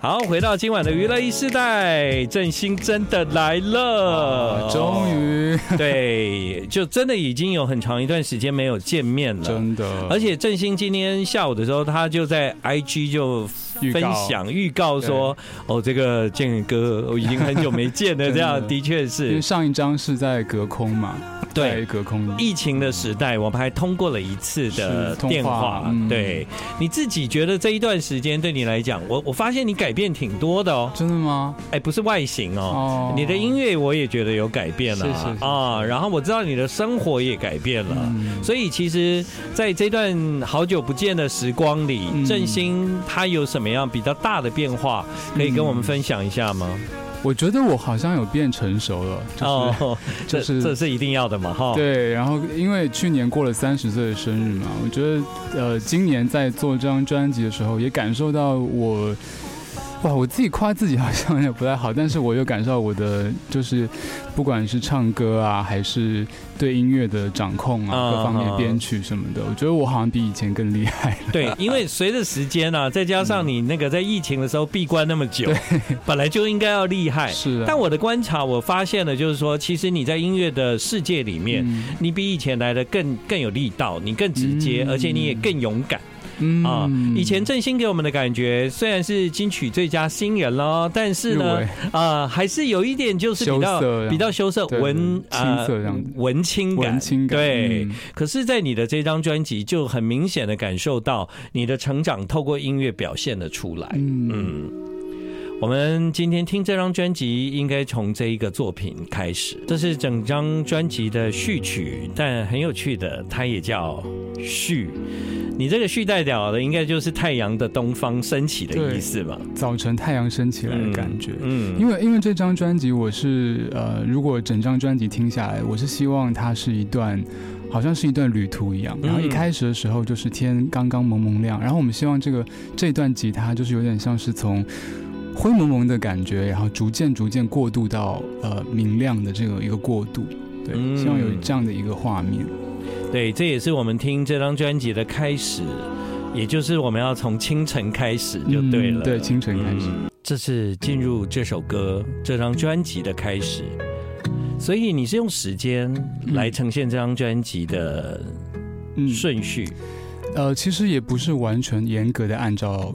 好，回到今晚的娱乐一世代，振兴真的来了，终于，对，就真的已经有很长一段时间没有见面了，真的。而且振兴今天下午的时候，他就在 IG 就分享预告说，哦，这个建哥我已经很久没见了，这样的。确是，因为上一张是在隔空嘛。对，隔空。疫情的时代，我们还通过了一次的电话。嗯、对，你自己觉得这一段时间对你来讲，我我发现你改变挺多的哦。真的吗？哎，不是外形哦，你的音乐我也觉得有改变了啊。然后我知道你的生活也改变了，所以其实在这段好久不见的时光里，振兴他有什么样比较大的变化，可以跟我们分享一下吗？我觉得我好像有变成熟了，就是、哦、就是这是一定要的嘛，哈。对，然后因为去年过了三十岁的生日嘛，我觉得呃，今年在做这张专辑的时候，也感受到我。哇，我自己夸自己好像也不太好，但是我又感受到我的就是，不管是唱歌啊，还是对音乐的掌控啊，各方面编曲什么的，我觉得我好像比以前更厉害。对，因为随着时间啊，再加上你那个在疫情的时候闭关那么久，本来就应该要厉害。是。但我的观察，我发现了，就是说，其实你在音乐的世界里面，你比以前来的更更有力道，你更直接，而且你也更勇敢。嗯。啊，以前振兴给我们的感觉虽然是金曲最佳新人咯，但是呢，啊，还是有一点就是比较比较羞涩文啊文青感，文青感对。可是，在你的这张专辑，就很明显的感受到你的成长，透过音乐表现了出来。嗯，我们今天听这张专辑，应该从这一个作品开始。这是整张专辑的序曲，但很有趣的，它也叫序。你这个序代表的应该就是太阳的东方升起的意思吧？早晨太阳升起来的感觉。嗯，因为因为这张专辑，我是呃，如果整张专辑听下来，我是希望它是一段，好像是一段旅途一样。然后一开始的时候就是天刚刚蒙蒙亮，然后我们希望这个这段吉他就是有点像是从灰蒙蒙的感觉，然后逐渐逐渐过渡到呃明亮的这个一个过渡。对，希望有这样的一个画面。对，这也是我们听这张专辑的开始，也就是我们要从清晨开始就对了。嗯、对，清晨开始，嗯，这是进入这首歌、这张专辑的开始。所以你是用时间来呈现这张专辑的顺序？嗯、呃，其实也不是完全严格的按照。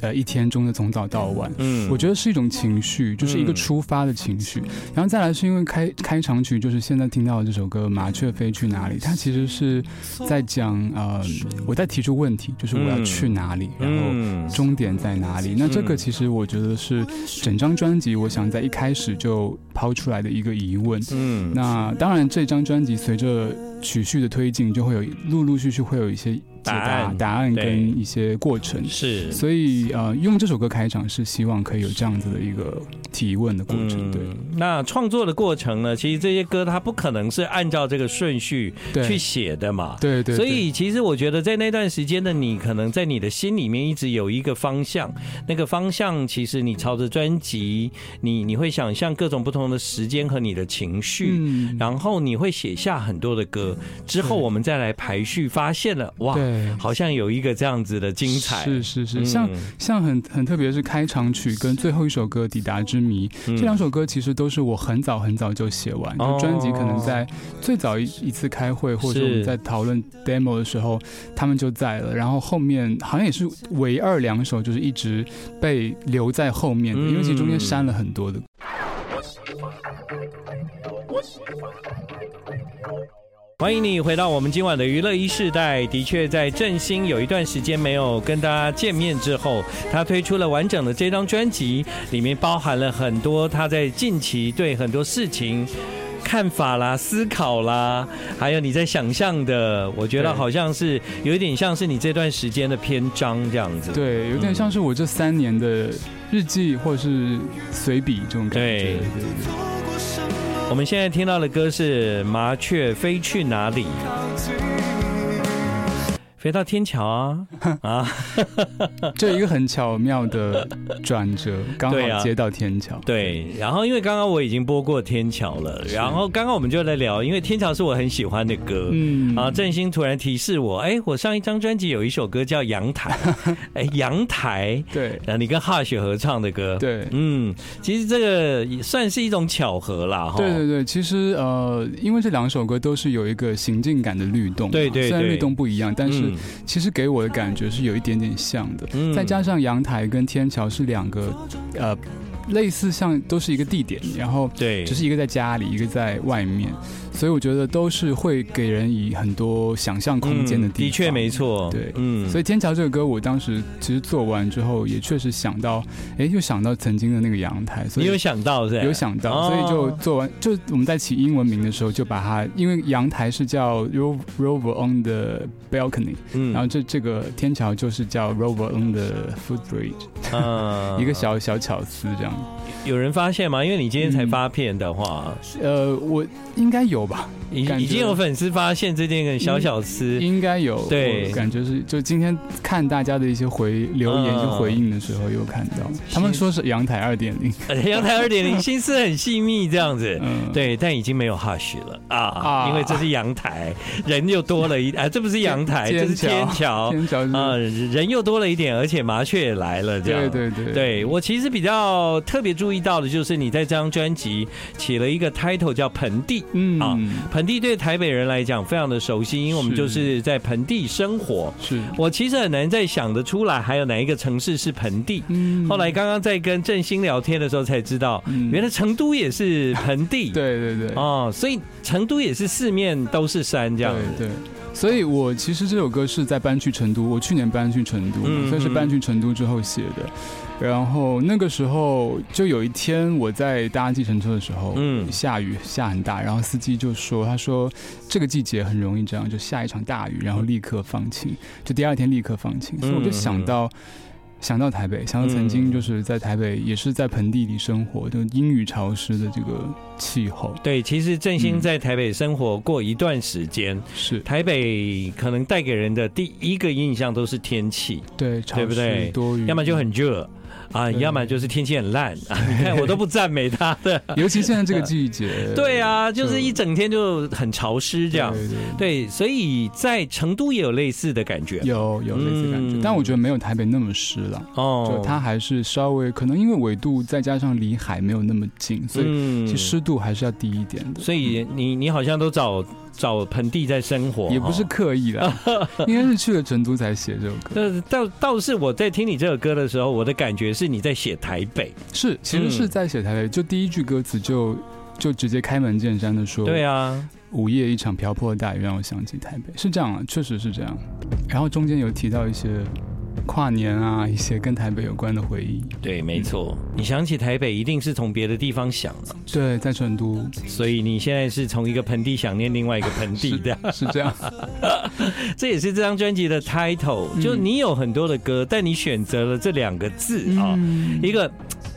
呃，一天中的从早到晚，嗯，我觉得是一种情绪，就是一个出发的情绪。嗯、然后再来是因为开开场曲，就是现在听到的这首歌《麻雀飞去哪里》，它其实是在讲呃，我在提出问题，就是我要去哪里，嗯、然后终点在哪里。嗯、那这个其实我觉得是整张专辑，我想在一开始就抛出来的一个疑问。嗯，那当然这张专辑随着曲序的推进，就会有陆陆续续会有一些。答案，答案跟一些过程是，所以呃，用这首歌开场是希望可以有这样子的一个提问的过程。对，那创作的过程呢？其实这些歌它不可能是按照这个顺序去写的嘛。对对。所以其实我觉得在那段时间的你，可能在你的心里面一直有一个方向，那个方向其实你朝着专辑，你你会想象各种不同的时间和你的情绪，然后你会写下很多的歌，之后我们再来排序，发现了哇。好像有一个这样子的精彩，是是是，像像很很特别是开场曲跟最后一首歌《抵达之谜》这两首歌，其实都是我很早很早就写完。就专辑可能在最早一一次开会，或者我们在讨论 demo 的时候，他们就在了。然后后面好像也是唯二两首，就是一直被留在后面的，因为其实中间删了很多的。欢迎你回到我们今晚的娱乐一世代。的确，在振兴有一段时间没有跟大家见面之后，他推出了完整的这张专辑，里面包含了很多他在近期对很多事情看法啦、思考啦，还有你在想象的，我觉得好像是有一点像是你这段时间的篇章这样子。对，有点像是我这三年的日记或者是随笔这种感觉。对。我们现在听到的歌是《麻雀飞去哪里》。飞到天桥啊 啊！这一个很巧妙的转折，刚好接到天桥。对，然后因为刚刚我已经播过天桥了，然后刚刚我们就在聊，因为天桥是我很喜欢的歌。嗯啊，振兴突然提示我，哎，我上一张专辑有一首歌叫《阳台》，哎，阳台。对，然后你跟哈雪合唱的歌。对，嗯，其实这个也算是一种巧合啦。哈，对对对，其实呃，因为这两首歌都是有一个行进感的律动，对对，虽然律动不一样，但是。其实给我的感觉是有一点点像的，再加上阳台跟天桥是两个，呃，类似像都是一个地点，然后对，只是一个在家里，一个在外面。所以我觉得都是会给人以很多想象空间的地方。嗯，的确没错。对，嗯，所以《天桥》这个歌，我当时其实做完之后，也确实想到，哎，又想到曾经的那个阳台。所以你有想到是？有想到，所以就做完，就我们在起英文名的时候，就把它，因为阳台是叫 Rover on the Balcony，嗯，然后这这个天桥就是叫 Rover on the Footbridge，嗯，一个小小巧思这样。有人发现吗？因为你今天才发片的话，嗯、呃，我应该有吧。已已经有粉丝发现这件个小小吃，应该有。对，感觉是就今天看大家的一些回留言、就回应的时候，有看到。他们说是阳台二点零，阳台二点零 心思很细密这样子。嗯，对，但已经没有 hush 了。啊，因为这是阳台，人又多了一 啊，这不是阳台，这是天桥，天桥。啊，人又多了一点，而且麻雀也来了，这样。对对对，对我其实比较特别注意到的就是你在这张专辑起了一个 title 叫盆地，嗯。啊。盆地对台北人来讲非常的熟悉，因为我们就是在盆地生活。是我其实很难再想得出来还有哪一个城市是盆地。嗯，后来刚刚在跟振兴聊天的时候才知道，原来成都也是盆地。对对对，哦，所以成都也是四面都是山这样子。对，所以我其实这首歌是在搬去成都，我去年搬去成都，所以是搬去成都之后写的。然后那个时候就有一天我在搭计程车的时候，嗯，下雨下很大，然后司机就说，他说这个季节很容易这样，就下一场大雨，然后立刻放晴，就第二天立刻放晴，所以我就想到想到台北，想到曾经就是在台北也是在盆地里生活，就阴雨潮湿的这个气候。对，其实振兴在台北生活过一段时间，是台北可能带给人的第一个印象都是天气，对，对不对？多雨，要么就很热。啊，要么就是天气很烂 啊！你看我都不赞美他的，尤其现在这个季节。对啊，就是一整天就很潮湿这样。对，所以在成都也有类似的感觉，有有类似感觉，嗯、但我觉得没有台北那么湿了。哦，就它还是稍微可能因为纬度再加上离海没有那么近，所以其实湿度还是要低一点的。所以你你好像都找。找盆地在生活，也不是刻意的，应该是去了成都才写这首歌。倒倒是我在听你这首歌的时候，我的感觉是你在写台北，是其实是在写台北。就第一句歌词就就直接开门见山的说，对啊，午夜一场瓢泼的大雨让我想起台北，是这样啊，确实是这样。然后中间有提到一些。跨年啊，一些跟台北有关的回忆。对，没错。你想起台北，一定是从别的地方想了。对，在成都。所以你现在是从一个盆地想念另外一个盆地的，是这样。这也是这张专辑的 title。就你有很多的歌，但你选择了这两个字啊，一个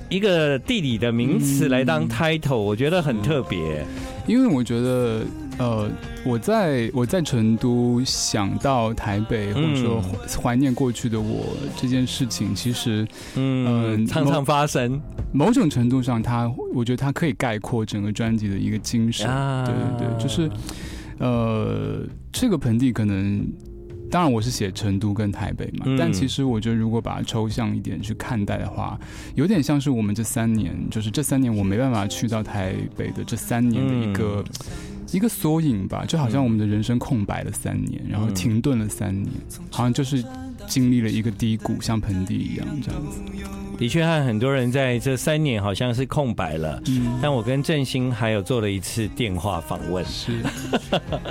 一个地理的名词来当 title，我觉得很特别。因为我觉得。呃，我在我在成都想到台北，或者说怀念过去的我这件事情，其实嗯，常常发生。某种程度上，它我觉得它可以概括整个专辑的一个精神。对对对，就是呃，这个盆地可能，当然我是写成都跟台北嘛，但其实我觉得如果把它抽象一点去看待的话，有点像是我们这三年，就是这三年我没办法去到台北的这三年的一个。一个缩影吧，就好像我们的人生空白了三年，然后停顿了三年，好像就是经历了一个低谷，像盆地一样这样子。的确，和很多人在这三年好像是空白了。嗯，但我跟振兴还有做了一次电话访问。是，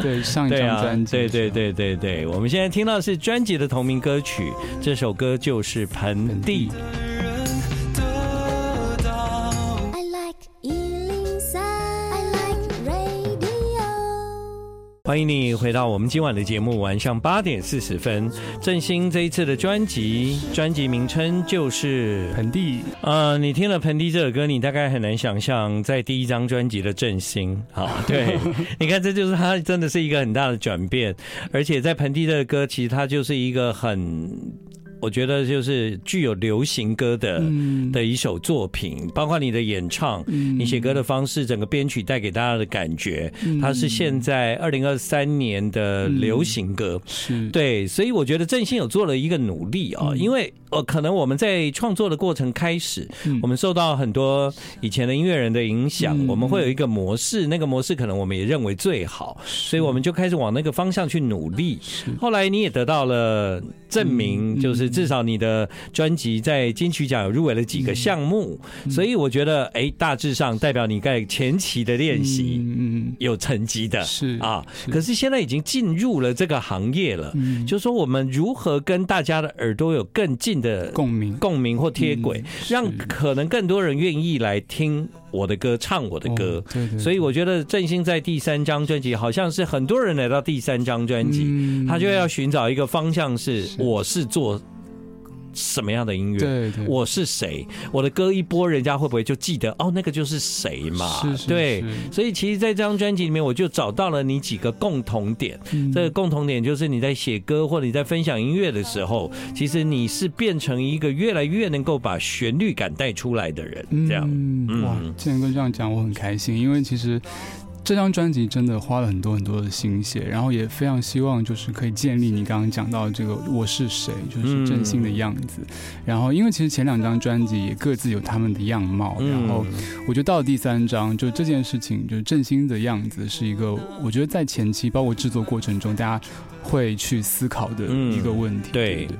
对，上一张专辑。对对对对对，我们现在听到是专辑的同名歌曲，这首歌就是《盆地》。欢迎你回到我们今晚的节目，晚上八点四十分。振兴这一次的专辑，专辑名称就是《盆地》。呃，你听了《盆地》这首歌，你大概很难想象，在第一张专辑的振兴。好，对，你看，这就是他真的是一个很大的转变。而且在《盆地》这个歌，其实它就是一个很。我觉得就是具有流行歌的的一首作品，包括你的演唱，你写歌的方式，整个编曲带给大家的感觉，它是现在二零二三年的流行歌，是。对，所以我觉得振兴有做了一个努力啊，因为呃，可能我们在创作的过程开始，我们受到很多以前的音乐人的影响，我们会有一个模式，那个模式可能我们也认为最好，所以我们就开始往那个方向去努力。后来你也得到了证明，就是。至少你的专辑在金曲奖有入围了几个项目，所以我觉得，哎，大致上代表你在前期的练习，嗯，有成绩的，是啊。可是现在已经进入了这个行业了，就是说我们如何跟大家的耳朵有更近的共鸣、共鸣或贴轨，让可能更多人愿意来听我的歌，唱我的歌。所以我觉得振兴在第三张专辑，好像是很多人来到第三张专辑，他就要寻找一个方向，是我是做。什么样的音乐？对，对，我是谁？我的歌一播，人家会不会就记得？哦，那个就是谁嘛？是是是，对，所以其实，在这张专辑里面，我就找到了你几个共同点。嗯、这个共同点就是你在写歌或者你在分享音乐的时候，其实你是变成一个越来越能够把旋律感带出来的人。这样，嗯、哇，建哥这样讲，我很开心，因为其实。这张专辑真的花了很多很多的心血，然后也非常希望就是可以建立你刚刚讲到的这个我是谁，就是振兴的样子。然后因为其实前两张专辑也各自有他们的样貌，然后我觉得到了第三张，就这件事情就是振兴的样子是一个，我觉得在前期包括制作过程中，大家会去思考的一个问题。对对，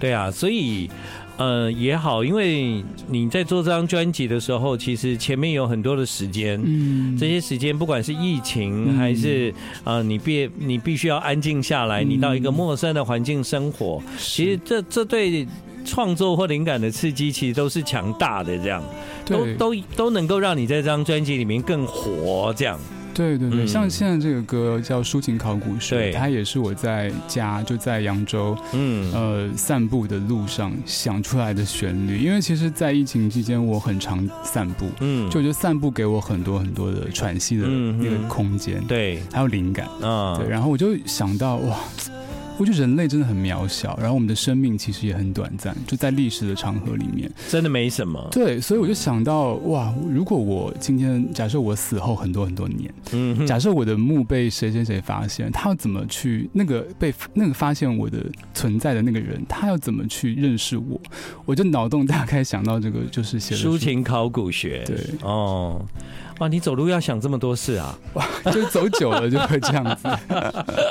对啊，所以。呃，也好，因为你在做这张专辑的时候，其实前面有很多的时间，嗯，这些时间不管是疫情还是呃，你必你必须要安静下来，你到一个陌生的环境生活，其实这这对创作或灵感的刺激，其实都是强大的，这样，都都都能够让你在这张专辑里面更活，这样。对对对，像现在这个歌叫《抒情考古学》，它也是我在家就在扬州，嗯呃散步的路上想出来的旋律。因为其实，在疫情期间，我很常散步，嗯，就我觉得散步给我很多很多的喘息的那个空间，对，还有灵感啊，对，然后我就想到哇。我觉得人类真的很渺小，然后我们的生命其实也很短暂，就在历史的长河里面，真的没什么。对，所以我就想到，哇，如果我今天假设我死后很多很多年，嗯，假设我的墓被谁谁谁发现，他要怎么去那个被那个发现我的存在的那个人，他要怎么去认识我？我就脑洞大开想到这个，就是写抒情考古学。对，哦。哇，你走路要想这么多事啊！哇，就走久了就会这样子。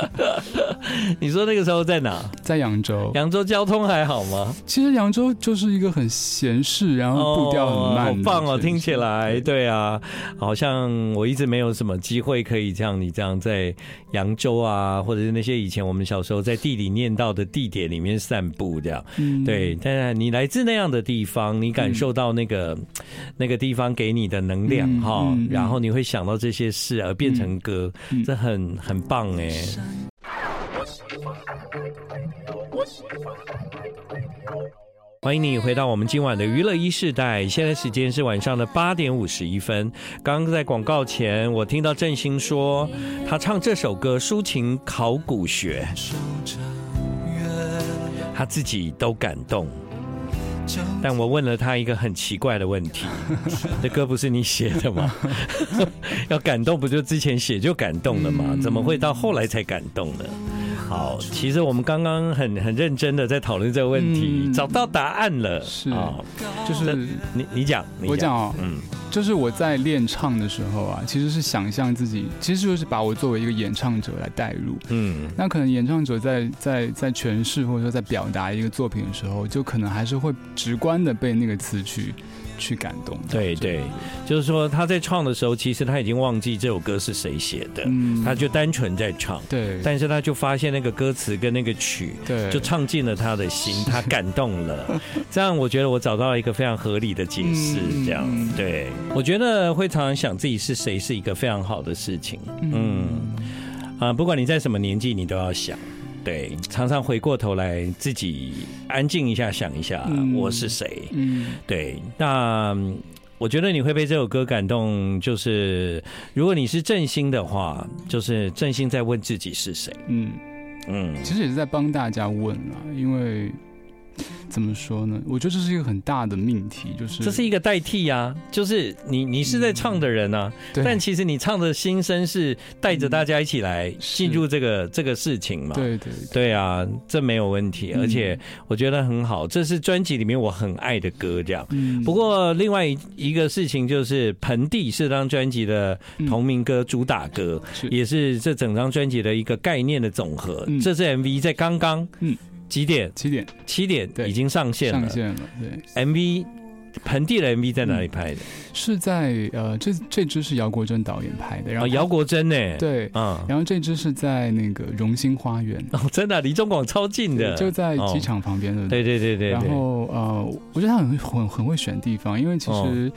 你说那个时候在哪？在扬州。扬州交通还好吗？其实扬州就是一个很闲适，然后步调很慢。哦，好棒哦，听起来。对啊，好像我一直没有什么机会可以像你这样在扬州啊，或者是那些以前我们小时候在地里念到的地点里面散步这样。嗯，对。但是你来自那样的地方，你感受到那个、嗯、那个地方给你的能量哈。嗯然后你会想到这些事而变成歌，这很很棒哎！欢迎你回到我们今晚的娱乐一世代，现在时间是晚上的八点五十一分。刚刚在广告前，我听到振兴说他唱这首歌《抒情考古学》，他自己都感动。但我问了他一个很奇怪的问题：这歌不是你写的吗？要感动不就之前写就感动了吗？怎么会到后来才感动呢？好，其实我们刚刚很很认真的在讨论这个问题，找到答案了。是啊，就是你你讲，我讲哦，嗯。就是我在练唱的时候啊，其实是想象自己，其实就是把我作为一个演唱者来带入。嗯，那可能演唱者在在在诠释或者说在表达一个作品的时候，就可能还是会直观的被那个词曲。去感动，对对，就是说他在唱的时候，其实他已经忘记这首歌是谁写的，嗯，他就单纯在唱，对，但是他就发现那个歌词跟那个曲，对，就唱进了他的心，他感动了，这样我觉得我找到了一个非常合理的解释，这样，对，我觉得会常常想自己是谁是一个非常好的事情，嗯。啊，不管你在什么年纪，你都要想，对，常常回过头来自己安静一下，想一下我是谁。嗯，对。那我觉得你会被这首歌感动，就是如果你是正心的话，就是正心在问自己是谁。嗯嗯，其实也是在帮大家问啊，因为。怎么说呢？我觉得这是一个很大的命题，就是这是一个代替啊，就是你你是在唱的人啊，嗯、但其实你唱的心声是带着大家一起来进入这个、嗯、这个事情嘛。对对对，对啊，这没有问题，而且我觉得很好，这是专辑里面我很爱的歌，这样。嗯、不过另外一个事情就是《盆地》是这张专辑的同名歌、主打歌，是也是这整张专辑的一个概念的总和。嗯、这支 MV 在刚刚，嗯。几点？七点，七点已经上线了。上线了，对。MV 盆地的 MV 在哪里拍的？是在呃，这这支是姚国珍导演拍的。然后姚国珍呢？对，嗯。然后这支是在那个荣兴花园哦，真的离中广超近的，就在机场旁边的。对对对对。然后呃，我觉得他很很很会选地方，因为其实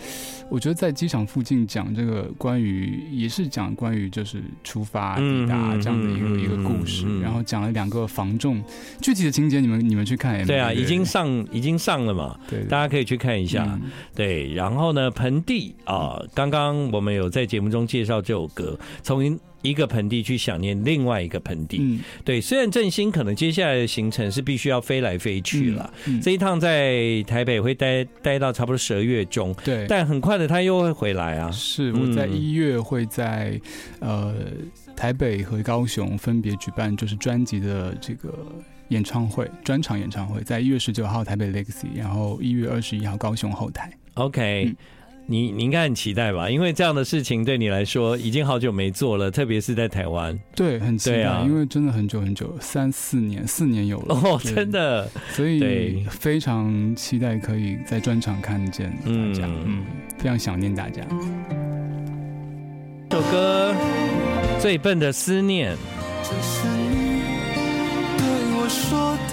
我觉得在机场附近讲这个关于也是讲关于就是出发抵达这样的一个一个故事，然后讲了两个防重，具体的情节你们你们去看。对啊，已经上已经上了嘛，对，大家可以去看一下。对，然后呢，盆地啊，刚刚我们有在节目中介绍这首歌，从一个盆地去想念另外一个盆地。嗯，对，虽然振兴可能接下来的行程是必须要飞来飞去了，嗯嗯、这一趟在台北会待待到差不多十二月中，对，但很快的他又会回来啊。是，我在一月会在呃台北和高雄分别举办就是专辑的这个。演唱会专场演唱会在一月十九号台北 Legacy，然后一月二十一号高雄后台。OK，、嗯、你你应该很期待吧？因为这样的事情对你来说已经好久没做了，特别是在台湾。对，很期待，啊、因为真的很久很久，三四年，四年有了哦，真的。所以非常期待可以在专场看见大家，嗯，嗯，非常想念大家。这首歌《最笨的思念》。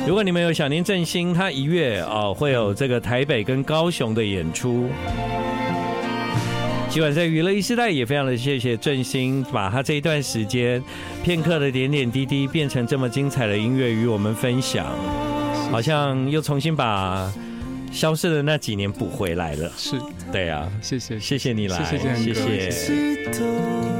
如果你们有想念正心，他一月哦会有这个台北跟高雄的演出。今晚在娱乐一时代也非常的谢谢正心，把他这一段时间片刻的点点滴滴变成这么精彩的音乐与我们分享，好像又重新把消失的那几年补回来了。是，对啊，谢谢，谢谢你来，谢谢，谢谢。